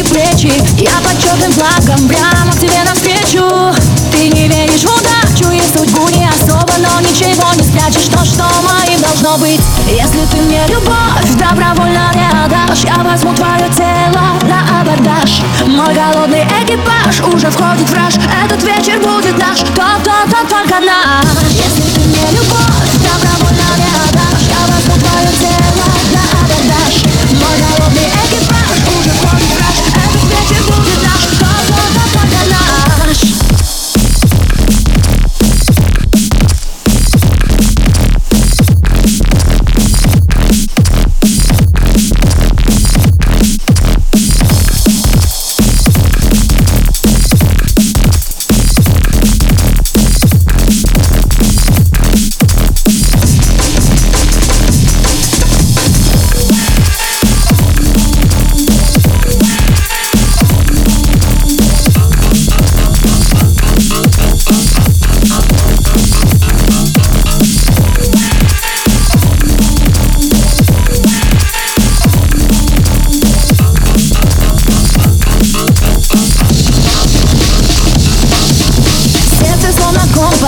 И плечи. Я под черным флагом прямо к тебе навстречу. Ты не веришь в удачу и судьбу не особо Но ничего не спрячешь. То, что моим должно быть. Если ты мне любовь добровольно не отдашь Я возьму твое тело на абордаж. Мой голодный экипаж уже входит в раж. Этот вечер будет наш, то-то-то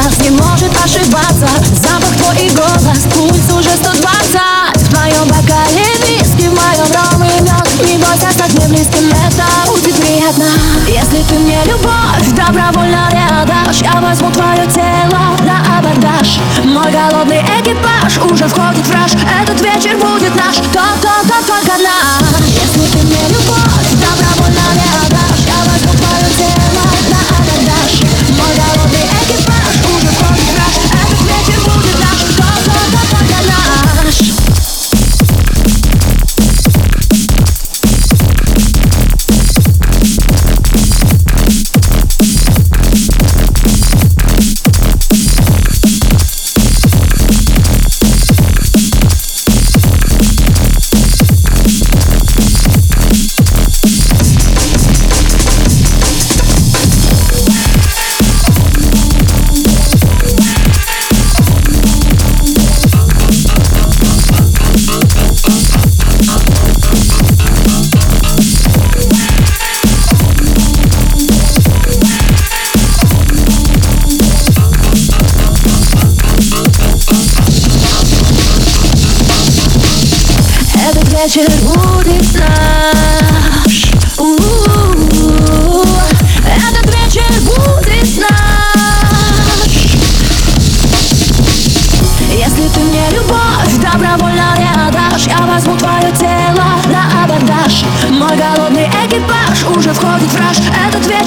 компас не может ошибаться. Запах твой и голос, пульс уже 120 В твоем бокале виски, в моем ром и мед Не бойся стать мне близким, это будет приятно. Если ты мне любовь добровольно не отдашь Я возьму твое тело на абордаж. Мой голодный экипаж уже входит в вечер будет наш. У-у-у. Этот вечер будет наш. Если ты мне любовь добровольно не отдашь Я возьму твое тело на абордаж. Мой голодный экипаж уже входит в раж. Этот вечер